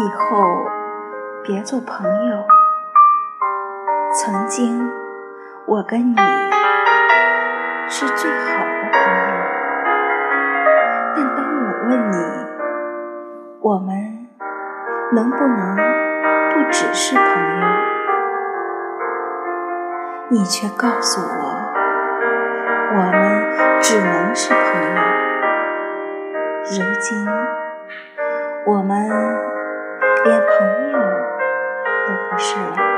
以后别做朋友。曾经我跟你是最好的朋友，但当我问你，我们能不能不只是朋友，你却告诉我，我们只能是朋友。如今，我们连朋友都不是了。